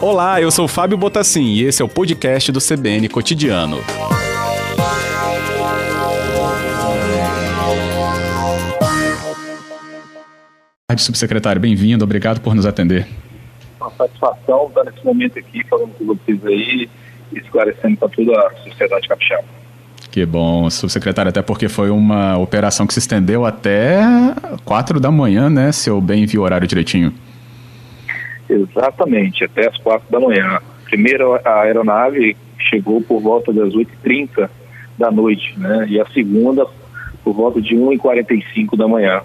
Olá, eu sou Fábio Botassin e esse é o podcast do CBN Cotidiano. Subsecretário, bem-vindo, obrigado por nos atender. Uma satisfação estar nesse momento aqui falando com vocês aí, esclarecendo para toda a sociedade capixaba. Que bom, subsecretário, até porque foi uma operação que se estendeu até quatro da manhã, né? Se eu bem vi o horário direitinho. Exatamente, até as quatro da manhã. Primeiro, a aeronave chegou por volta das 8h30 da noite, né? E a segunda por volta de 1h45 da manhã.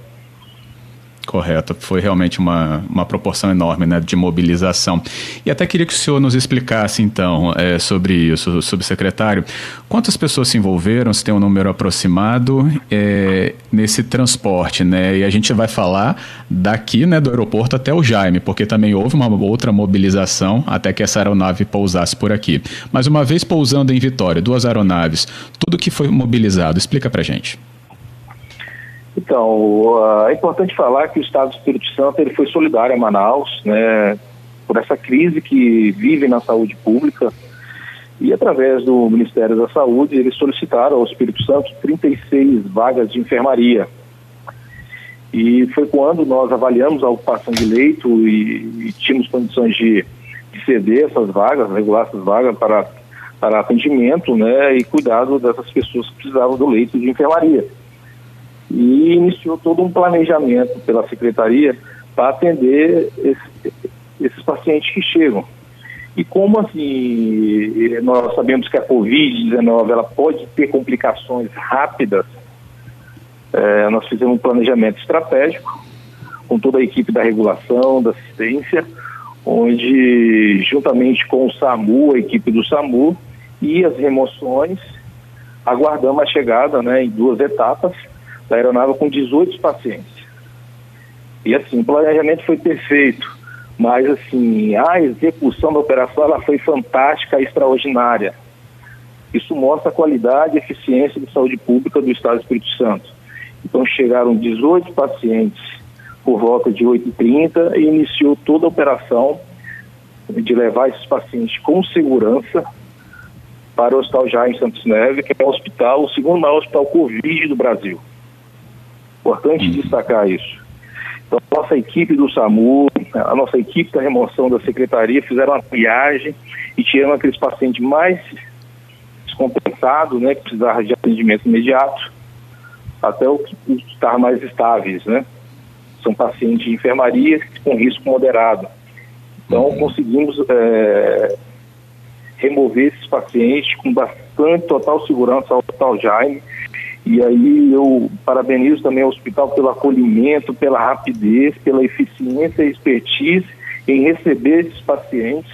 Correto, foi realmente uma, uma proporção enorme né, de mobilização. E até queria que o senhor nos explicasse, então, é, sobre isso, subsecretário. Quantas pessoas se envolveram, se tem um número aproximado é, nesse transporte? Né? E a gente vai falar daqui né, do aeroporto até o Jaime, porque também houve uma outra mobilização até que essa aeronave pousasse por aqui. Mas uma vez pousando em Vitória, duas aeronaves, tudo que foi mobilizado, explica para gente. Então, uh, é importante falar que o Estado do Espírito Santo ele foi solidário a Manaus, né, por essa crise que vive na saúde pública. E através do Ministério da Saúde, eles solicitaram ao Espírito Santo 36 vagas de enfermaria. E foi quando nós avaliamos a ocupação de leito e, e tínhamos condições de, de ceder essas vagas, regular essas vagas para, para atendimento né, e cuidado dessas pessoas que precisavam do leito de enfermaria e iniciou todo um planejamento pela secretaria para atender esse, esses pacientes que chegam. E como assim, nós sabemos que a Covid-19 ela pode ter complicações rápidas, é, nós fizemos um planejamento estratégico com toda a equipe da regulação, da assistência, onde juntamente com o SAMU, a equipe do SAMU e as remoções, aguardamos a chegada né, em duas etapas, da aeronave com 18 pacientes. E assim, o planejamento foi perfeito, mas assim, a execução da operação ela foi fantástica, extraordinária. Isso mostra a qualidade e eficiência de saúde pública do Estado do Espírito Santo. Então chegaram 18 pacientes por volta de 8h30 e iniciou toda a operação de levar esses pacientes com segurança para o Hospital Jaime Santos Neves, que é o hospital, o segundo maior hospital Covid do Brasil. Importante destacar isso. Então, a nossa equipe do SAMU, a nossa equipe da remoção da secretaria fizeram uma triagem e tiraram aqueles pacientes mais descompensados, né, que precisavam de atendimento imediato, até os que estar mais estáveis, né? São pacientes de enfermaria com risco moderado. Então, uhum. conseguimos é, remover esses pacientes com bastante total segurança ao Hospital Jaime e aí eu parabenizo também o hospital pelo acolhimento, pela rapidez, pela eficiência e expertise em receber esses pacientes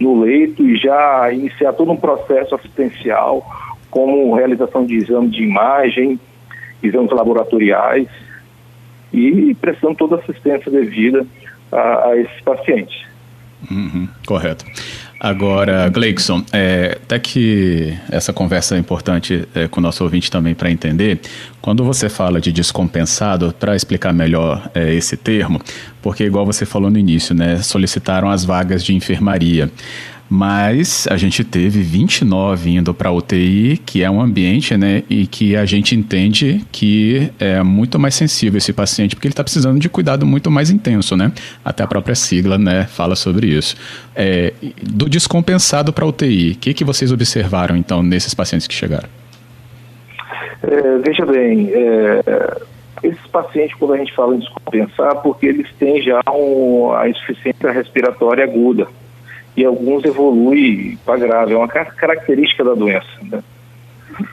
no leito e já iniciar todo um processo assistencial, como realização de exame de imagem, exames laboratoriais e prestando toda a assistência devida a, a esses pacientes. Uhum, correto. Agora, Gleikson, é, até que essa conversa é importante é, com o nosso ouvinte também para entender, quando você fala de descompensado, para explicar melhor é, esse termo, porque igual você falou no início, né, solicitaram as vagas de enfermaria mas a gente teve 29 indo para UTI, que é um ambiente, né, e que a gente entende que é muito mais sensível esse paciente, porque ele está precisando de cuidado muito mais intenso, né? Até a própria sigla, né, fala sobre isso. É, do descompensado para UTI, o que, que vocês observaram, então, nesses pacientes que chegaram? É, veja bem, é, esses pacientes, quando a gente fala em descompensar, porque eles têm já um, a insuficiência respiratória aguda e alguns evoluem para grave. É uma característica da doença. Né?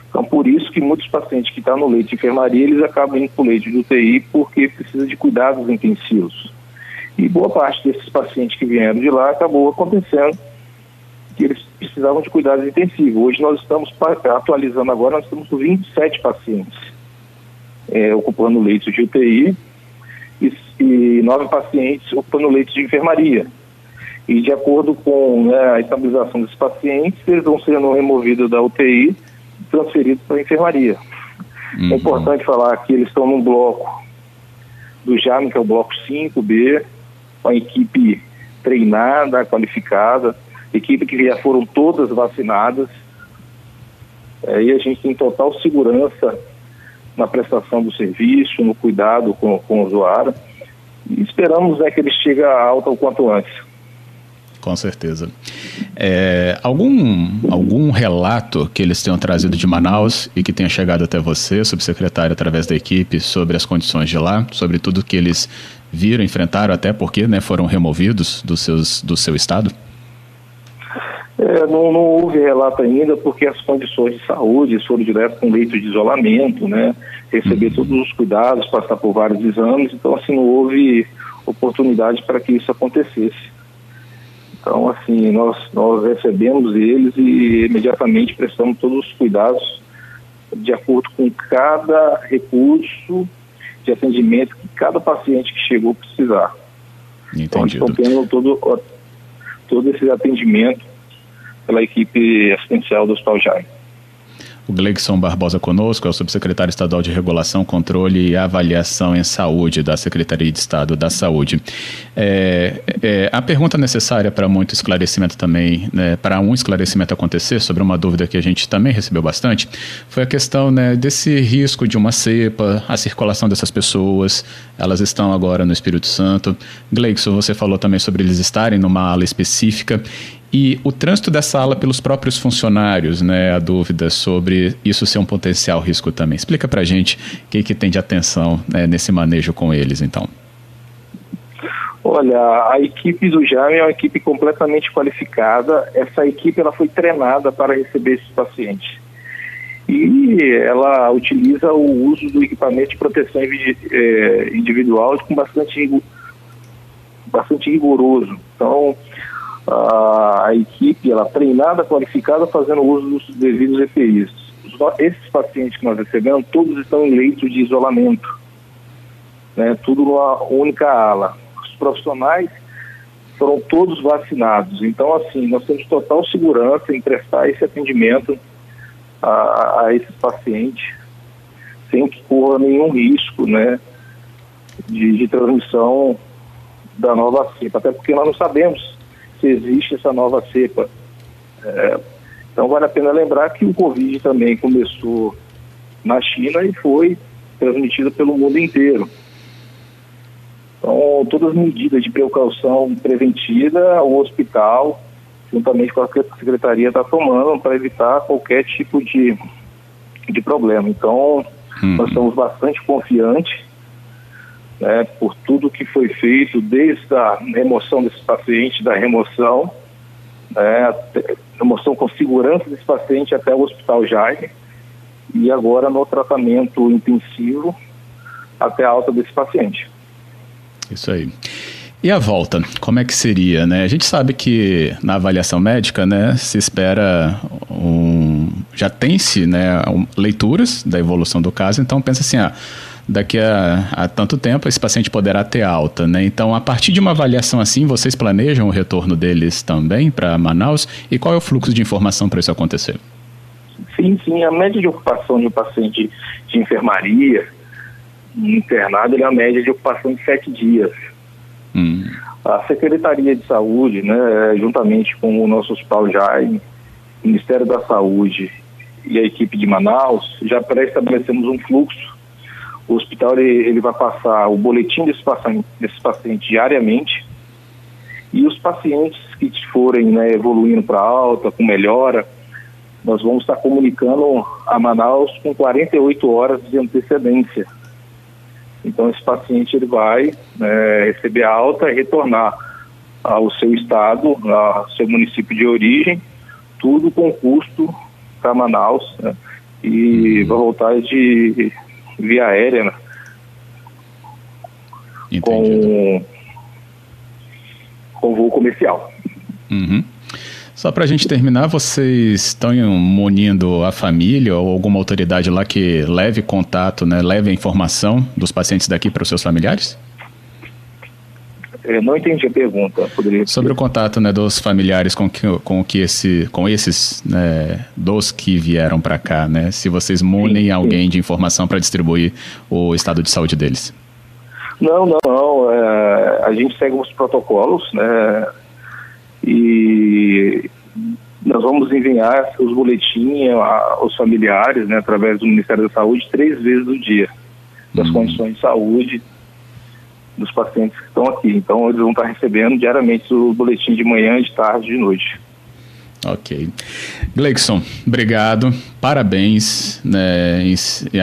Então, por isso que muitos pacientes que estão no leite de enfermaria, eles acabam indo para o leite de UTI porque precisa de cuidados intensivos. E boa parte desses pacientes que vieram de lá acabou acontecendo que eles precisavam de cuidados intensivos. Hoje nós estamos atualizando agora, nós estamos com 27 pacientes é, ocupando leito de UTI e, e nove pacientes ocupando leito de enfermaria. E de acordo com né, a estabilização desses pacientes, eles vão sendo removidos da UTI e transferidos para a enfermaria. É uhum. É importante falar que eles estão num bloco do JAM, que é o bloco 5B, uma equipe treinada, qualificada, equipe que já foram todas vacinadas. É, e a gente tem total segurança na prestação do serviço, no cuidado com, com o usuário. E esperamos né, que ele chegue a alta o quanto antes. Com certeza. É, algum, algum relato que eles tenham trazido de Manaus e que tenha chegado até você, subsecretário, através da equipe, sobre as condições de lá, sobre tudo que eles viram, enfrentaram, até porque né, foram removidos do, seus, do seu estado? É, não, não, houve relato ainda, porque as condições de saúde foram direto com leito de isolamento, né? Receber uhum. todos os cuidados, passar por vários exames, então assim, não houve oportunidade para que isso acontecesse. Então, assim, nós, nós recebemos eles e imediatamente prestamos todos os cuidados de acordo com cada recurso de atendimento que cada paciente que chegou precisar. Então, Entendido. Então, estão tendo todo, todo esse atendimento pela equipe assistencial do Hospital Jaime. O Gleison Barbosa conosco, é o subsecretário estadual de Regulação, Controle e Avaliação em Saúde da Secretaria de Estado da Saúde. É, é, a pergunta necessária para muito esclarecimento também, né, para um esclarecimento acontecer, sobre uma dúvida que a gente também recebeu bastante, foi a questão né, desse risco de uma cepa, a circulação dessas pessoas, elas estão agora no Espírito Santo. Gleison, você falou também sobre eles estarem numa ala específica e o trânsito dessa ala pelos próprios funcionários, né, a dúvida sobre isso ser um potencial risco também. Explica para gente o que, que tem de atenção né, nesse manejo com eles, então. Olha, a equipe do JAM é uma equipe completamente qualificada. Essa equipe ela foi treinada para receber esses pacientes. E ela utiliza o uso do equipamento de proteção eh, individual com bastante, bastante rigoroso. Então, a, equipe ela treinada, qualificada, fazendo uso dos devidos EPIs. Esses pacientes que nós recebemos, todos estão em leito de isolamento, né, tudo numa única ala. Os profissionais foram todos vacinados. Então, assim, nós temos total segurança em prestar esse atendimento a, a esses pacientes, sem que corra nenhum risco, né, de, de transmissão da nova cepa. Até porque nós não sabemos se existe essa nova cepa. É, então vale a pena lembrar que o Covid também começou na China e foi transmitido pelo mundo inteiro. Então, todas as medidas de precaução preventiva, o hospital, juntamente com a secretaria, está tomando para evitar qualquer tipo de, de problema. Então, hum. nós estamos bastante confiantes né, por tudo que foi feito, desde a remoção desses pacientes, da remoção, né, remoção com segurança desse paciente até o Hospital Jaime, e agora no tratamento intensivo até a alta desse paciente. Isso aí. E a volta, como é que seria, né? A gente sabe que na avaliação médica, né, se espera um, já tem-se, né, leituras da evolução do caso, então pensa assim, ah, daqui a, a, tanto tempo esse paciente poderá ter alta, né? Então, a partir de uma avaliação assim, vocês planejam o retorno deles também para Manaus? E qual é o fluxo de informação para isso acontecer? Sim, sim. A média de ocupação de um paciente de enfermaria internado é a média de ocupação de sete dias. Hum. A Secretaria de Saúde, né, juntamente com o nosso Hospital Jaime, Ministério da Saúde e a equipe de Manaus, já pré-estabelecemos um fluxo o hospital ele, ele vai passar o boletim desses pacientes, desse paciente diariamente e os pacientes que forem né, evoluindo para alta, com melhora, nós vamos estar comunicando a Manaus com 48 horas de antecedência. Então esse paciente ele vai né, receber alta e retornar ao seu estado, ao seu município de origem, tudo com custo para Manaus, né, e uhum. vai voltar de via aérea né? com, com voo comercial. Uhum. Só para a gente terminar, vocês estão munindo a família ou alguma autoridade lá que leve contato, né, leve a informação dos pacientes daqui para os seus familiares? Eu não entendi a pergunta. Poderia Sobre o contato né, dos familiares com que, com que esse, com esses né, dos que vieram para cá, né? Se vocês munem sim, alguém sim. de informação para distribuir o estado de saúde deles. Não, não, não. É, a gente segue os protocolos, né? E nós vamos enviar os boletins aos familiares, né, através do Ministério da Saúde, três vezes no dia, das hum. condições de saúde dos pacientes que estão aqui. Então, eles vão estar recebendo diariamente o boletim de manhã, de tarde de noite. Ok. Gleikson, obrigado, parabéns né,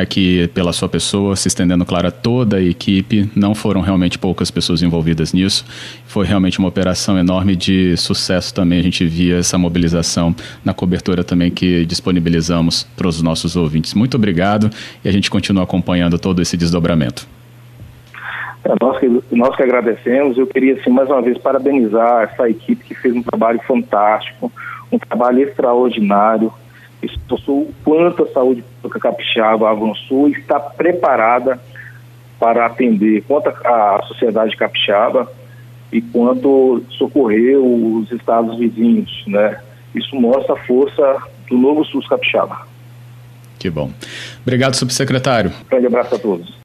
aqui pela sua pessoa, se estendendo, claro, a toda a equipe. Não foram realmente poucas pessoas envolvidas nisso. Foi realmente uma operação enorme de sucesso também. A gente via essa mobilização na cobertura também que disponibilizamos para os nossos ouvintes. Muito obrigado e a gente continua acompanhando todo esse desdobramento. É, nós, que, nós que agradecemos. Eu queria, assim, mais uma vez, parabenizar essa equipe que fez um trabalho fantástico um trabalho extraordinário. Isso o quanto a saúde pública capixaba avançou e está preparada para atender quanto a, a sociedade capixaba e quanto socorreu os estados vizinhos, né? Isso mostra a força do novo SUS capixaba. Que bom. Obrigado, subsecretário. Um grande abraço a todos.